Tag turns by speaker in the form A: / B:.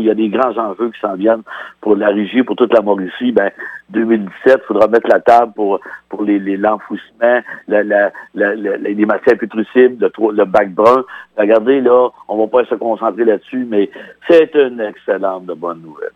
A: Il y a des grands enjeux qui s'en viennent pour la régie, pour toute la Mauricie. Ben, 2017, il faudra mettre la table pour, pour les, l'enfouissement, la, la, la, les matières putrucibles, le, le bac brun. Ben, regardez, là, on va pas se concentrer là-dessus, mais c'est une excellente de bonne nouvelle.